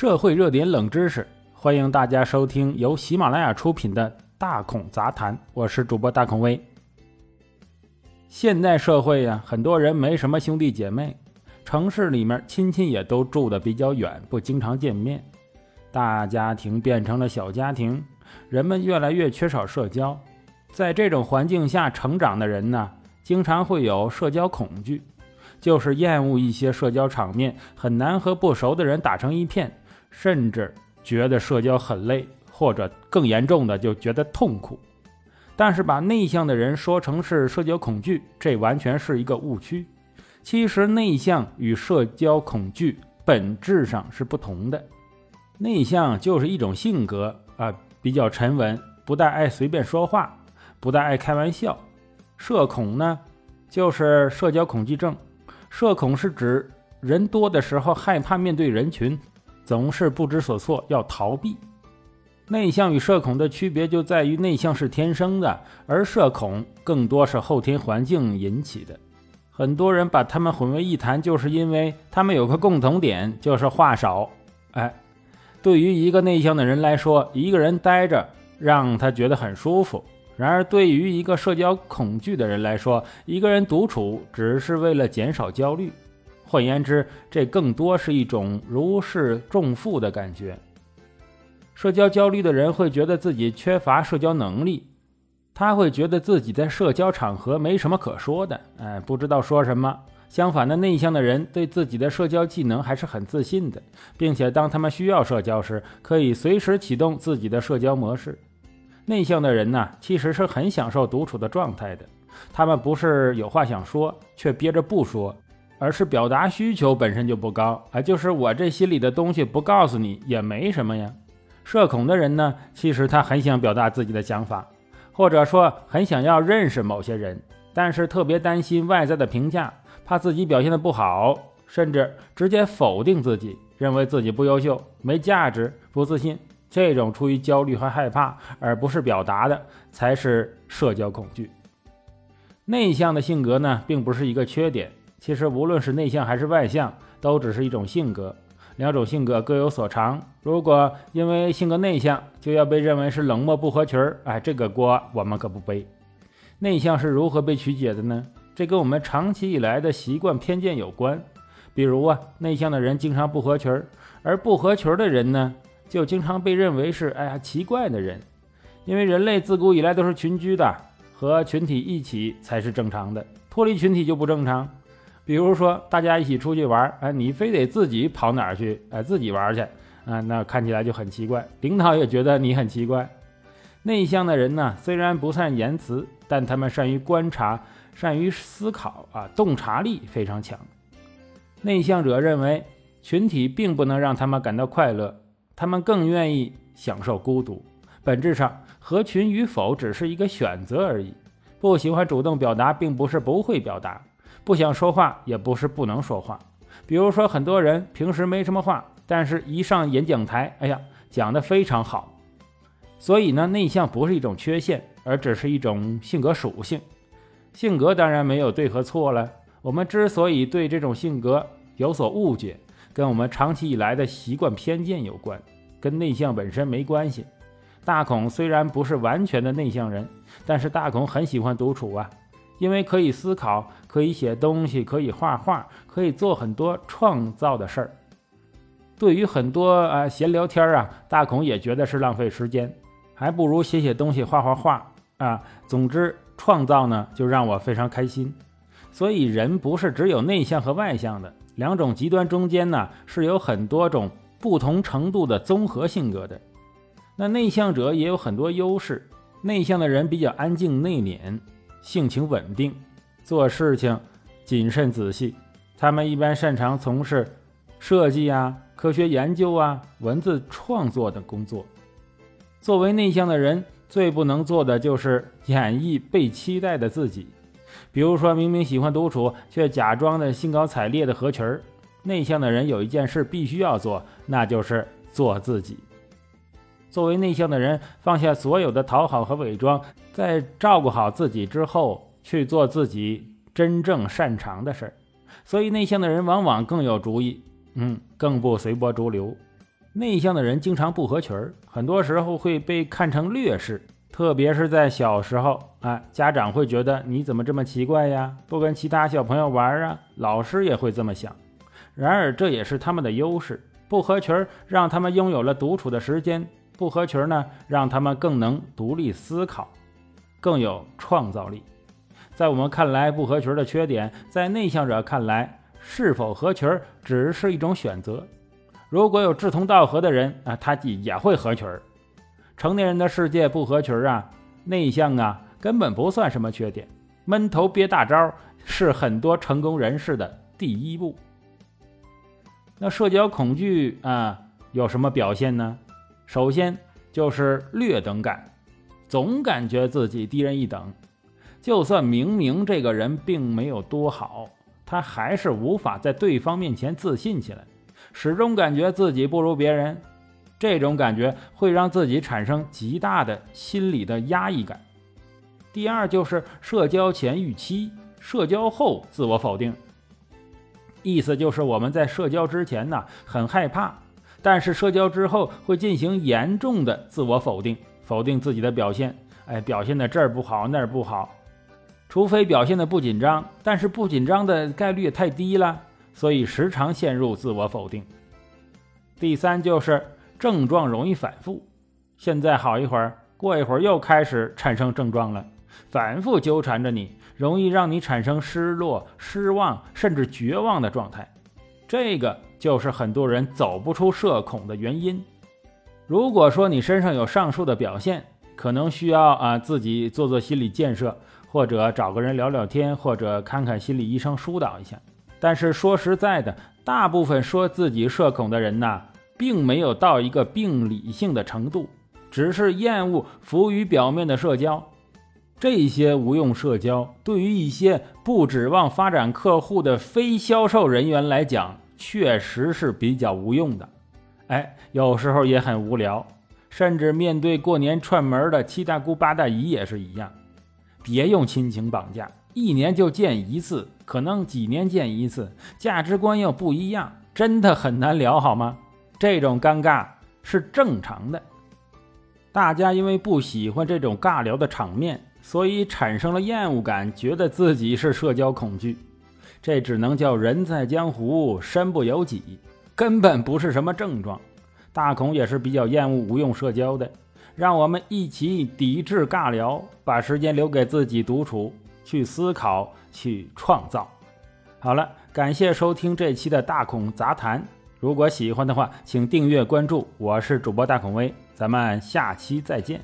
社会热点冷知识，欢迎大家收听由喜马拉雅出品的《大孔杂谈》，我是主播大孔威。现代社会呀，很多人没什么兄弟姐妹，城市里面亲戚也都住的比较远，不经常见面，大家庭变成了小家庭，人们越来越缺少社交。在这种环境下成长的人呢，经常会有社交恐惧。就是厌恶一些社交场面，很难和不熟的人打成一片，甚至觉得社交很累，或者更严重的就觉得痛苦。但是把内向的人说成是社交恐惧，这完全是一个误区。其实内向与社交恐惧本质上是不同的。内向就是一种性格啊，比较沉稳，不大爱随便说话，不大爱开玩笑。社恐呢，就是社交恐惧症。社恐是指人多的时候害怕面对人群，总是不知所措，要逃避。内向与社恐的区别就在于，内向是天生的，而社恐更多是后天环境引起的。很多人把他们混为一谈，就是因为他们有个共同点，就是话少。哎，对于一个内向的人来说，一个人待着让他觉得很舒服。然而，对于一个社交恐惧的人来说，一个人独处只是为了减少焦虑。换言之，这更多是一种如释重负的感觉。社交焦虑的人会觉得自己缺乏社交能力，他会觉得自己在社交场合没什么可说的，哎，不知道说什么。相反的，内向的人对自己的社交技能还是很自信的，并且当他们需要社交时，可以随时启动自己的社交模式。内向的人呢，其实是很享受独处的状态的。他们不是有话想说却憋着不说，而是表达需求本身就不高啊。就是我这心里的东西不告诉你也没什么呀。社恐的人呢，其实他很想表达自己的想法，或者说很想要认识某些人，但是特别担心外在的评价，怕自己表现的不好，甚至直接否定自己，认为自己不优秀、没价值、不自信。这种出于焦虑和害怕，而不是表达的，才是社交恐惧。内向的性格呢，并不是一个缺点。其实，无论是内向还是外向，都只是一种性格。两种性格各有所长。如果因为性格内向就要被认为是冷漠不合群儿，哎，这个锅我们可不背。内向是如何被曲解的呢？这跟我们长期以来的习惯偏见有关。比如啊，内向的人经常不合群儿，而不合群儿的人呢？就经常被认为是哎呀奇怪的人，因为人类自古以来都是群居的，和群体一起才是正常的，脱离群体就不正常。比如说大家一起出去玩，哎，你非得自己跑哪儿去，哎，自己玩去，啊，那看起来就很奇怪，领导也觉得你很奇怪。内向的人呢，虽然不善言辞，但他们善于观察，善于思考，啊，洞察力非常强。内向者认为群体并不能让他们感到快乐。他们更愿意享受孤独，本质上合群与否只是一个选择而已。不喜欢主动表达，并不是不会表达；不想说话，也不是不能说话。比如说，很多人平时没什么话，但是一上演讲台，哎呀，讲得非常好。所以呢，内向不是一种缺陷，而只是一种性格属性。性格当然没有对和错了。我们之所以对这种性格有所误解，跟我们长期以来的习惯偏见有关，跟内向本身没关系。大孔虽然不是完全的内向人，但是大孔很喜欢独处啊，因为可以思考，可以写东西，可以画画，可以做很多创造的事儿。对于很多啊闲聊天啊，大孔也觉得是浪费时间，还不如写写东西，画画画啊。总之，创造呢就让我非常开心。所以，人不是只有内向和外向的。两种极端中间呢，是有很多种不同程度的综合性格的。那内向者也有很多优势。内向的人比较安静内敛，性情稳定，做事情谨慎仔细。他们一般擅长从事设计啊、科学研究啊、文字创作等工作。作为内向的人，最不能做的就是演绎被期待的自己。比如说明明喜欢独处，却假装的兴高采烈的合群儿。内向的人有一件事必须要做，那就是做自己。作为内向的人，放下所有的讨好和伪装，在照顾好自己之后，去做自己真正擅长的事儿。所以，内向的人往往更有主意，嗯，更不随波逐流。内向的人经常不合群儿，很多时候会被看成劣势，特别是在小时候啊，家长会觉得你怎么这么奇怪呀，不跟其他小朋友玩啊，老师也会这么想。然而这也是他们的优势，不合群儿让他们拥有了独处的时间，不合群呢，让他们更能独立思考，更有创造力。在我们看来，不合群的缺点，在内向者看来，是否合群只是一种选择。如果有志同道合的人啊，他也会合群。成年人的世界不合群啊，内向啊，根本不算什么缺点。闷头憋大招是很多成功人士的第一步。那社交恐惧啊，有什么表现呢？首先就是劣等感，总感觉自己低人一等。就算明明这个人并没有多好，他还是无法在对方面前自信起来，始终感觉自己不如别人。这种感觉会让自己产生极大的心理的压抑感。第二就是社交前预期，社交后自我否定。意思就是我们在社交之前呢很害怕，但是社交之后会进行严重的自我否定，否定自己的表现。哎，表现的这儿不好那儿不好。除非表现的不紧张，但是不紧张的概率也太低了，所以时常陷入自我否定。第三就是症状容易反复，现在好一会儿，过一会儿又开始产生症状了，反复纠缠着你，容易让你产生失落、失望甚至绝望的状态。这个就是很多人走不出社恐的原因。如果说你身上有上述的表现，可能需要啊自己做做心理建设。或者找个人聊聊天，或者看看心理医生疏导一下。但是说实在的，大部分说自己社恐的人呐，并没有到一个病理性的程度，只是厌恶浮于表面的社交。这些无用社交，对于一些不指望发展客户的非销售人员来讲，确实是比较无用的。哎，有时候也很无聊，甚至面对过年串门的七大姑八大姨也是一样。别用亲情绑架，一年就见一次，可能几年见一次，价值观又不一样，真的很难聊，好吗？这种尴尬是正常的。大家因为不喜欢这种尬聊的场面，所以产生了厌恶感，觉得自己是社交恐惧。这只能叫人在江湖身不由己，根本不是什么症状。大孔也是比较厌恶无用社交的。让我们一起抵制尬聊，把时间留给自己独处，去思考，去创造。好了，感谢收听这期的大孔杂谈。如果喜欢的话，请订阅关注。我是主播大孔威，咱们下期再见。